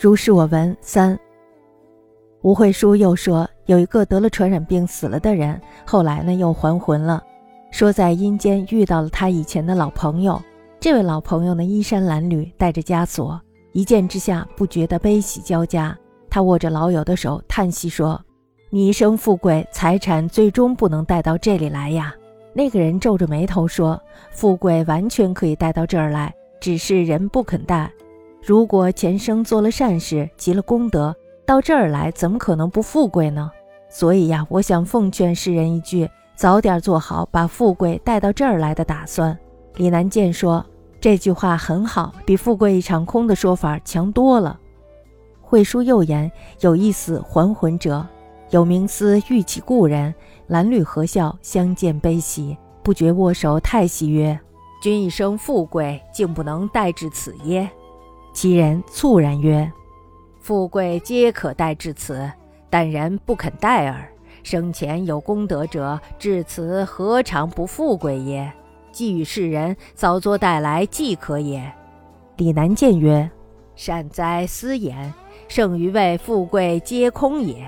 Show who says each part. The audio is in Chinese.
Speaker 1: 如是我闻三。吴慧书又说，有一个得了传染病死了的人，后来呢又还魂了，说在阴间遇到了他以前的老朋友。这位老朋友呢衣衫褴褛，带着枷锁，一见之下不觉得悲喜交加。他握着老友的手，叹息说：“你一生富贵，财产最终不能带到这里来呀。”那个人皱着眉头说：“富贵完全可以带到这儿来，只是人不肯带。如果前生做了善事，积了功德。”到这儿来，怎么可能不富贵呢？所以呀，我想奉劝世人一句：早点做好把富贵带到这儿来的打算。李南健说：“这句话很好，比富贵一场空的说法强多了。”慧叔又言：“有一死还魂者，有冥思欲起故人，褴褛和笑，相见悲喜，不觉握手太喜曰：‘君一生富贵，竟不能带至此耶？’其人猝然曰。”富贵皆可待至此，但人不肯待耳。生前有功德者，至此何尝不富贵也？既与世人早作带来，即可也。李南见曰：“善哉，斯言！胜于谓富贵皆空也。”